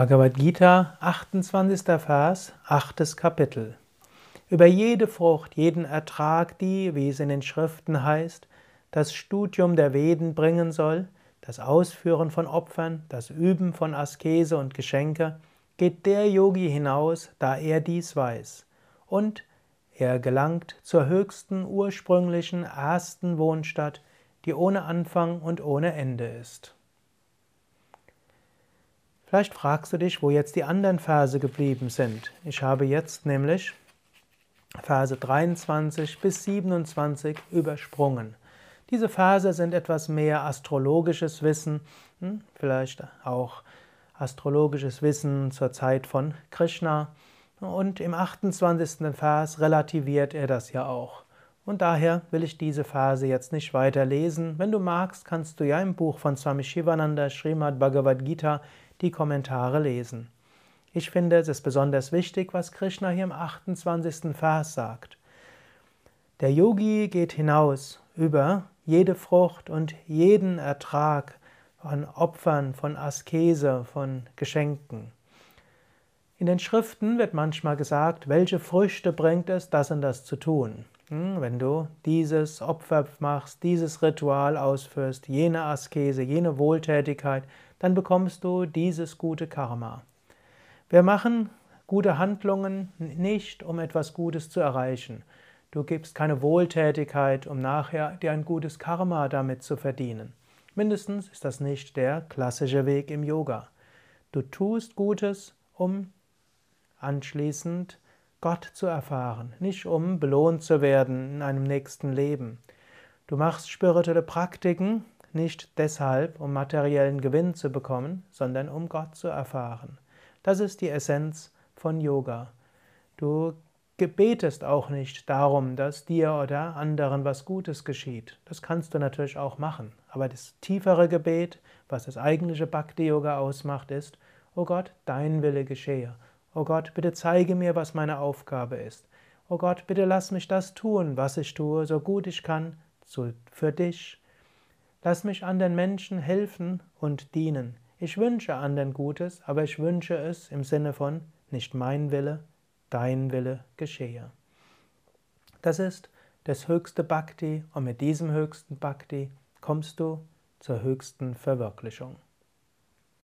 Bhagavad Gita, 28. Vers, 8. Kapitel. Über jede Frucht, jeden Ertrag, die, wie es in den Schriften heißt, das Studium der Veden bringen soll, das Ausführen von Opfern, das Üben von Askese und Geschenke, geht der Yogi hinaus, da er dies weiß. Und er gelangt zur höchsten, ursprünglichen, ersten Wohnstadt, die ohne Anfang und ohne Ende ist. Vielleicht fragst du dich, wo jetzt die anderen Verse geblieben sind. Ich habe jetzt nämlich Verse 23 bis 27 übersprungen. Diese Verse sind etwas mehr astrologisches Wissen, hm, vielleicht auch astrologisches Wissen zur Zeit von Krishna. Und im 28. Vers relativiert er das ja auch. Und daher will ich diese Verse jetzt nicht weiter lesen. Wenn du magst, kannst du ja im Buch von Swami Shivananda, Srimad Bhagavad Gita, die Kommentare lesen. Ich finde, es ist besonders wichtig, was Krishna hier im 28. Vers sagt. Der Yogi geht hinaus über jede Frucht und jeden Ertrag von Opfern, von Askese, von Geschenken. In den Schriften wird manchmal gesagt, welche Früchte bringt es, das und das zu tun. Hm, wenn du dieses Opfer machst, dieses Ritual ausführst, jene Askese, jene Wohltätigkeit, dann bekommst du dieses gute Karma. Wir machen gute Handlungen nicht, um etwas Gutes zu erreichen. Du gibst keine Wohltätigkeit, um nachher dir ein gutes Karma damit zu verdienen. Mindestens ist das nicht der klassische Weg im Yoga. Du tust Gutes, um anschließend Gott zu erfahren, nicht um belohnt zu werden in einem nächsten Leben. Du machst spirituelle Praktiken nicht deshalb, um materiellen Gewinn zu bekommen, sondern um Gott zu erfahren. Das ist die Essenz von Yoga. Du gebetest auch nicht darum, dass dir oder anderen was Gutes geschieht. Das kannst du natürlich auch machen. Aber das tiefere Gebet, was das eigentliche Bhakti-Yoga ausmacht, ist, O Gott, dein Wille geschehe. O Gott, bitte zeige mir, was meine Aufgabe ist. O Gott, bitte lass mich das tun, was ich tue, so gut ich kann, für dich. Lass mich anderen Menschen helfen und dienen. Ich wünsche anderen Gutes, aber ich wünsche es im Sinne von nicht mein Wille, dein Wille geschehe. Das ist das höchste Bhakti und mit diesem höchsten Bhakti kommst du zur höchsten Verwirklichung.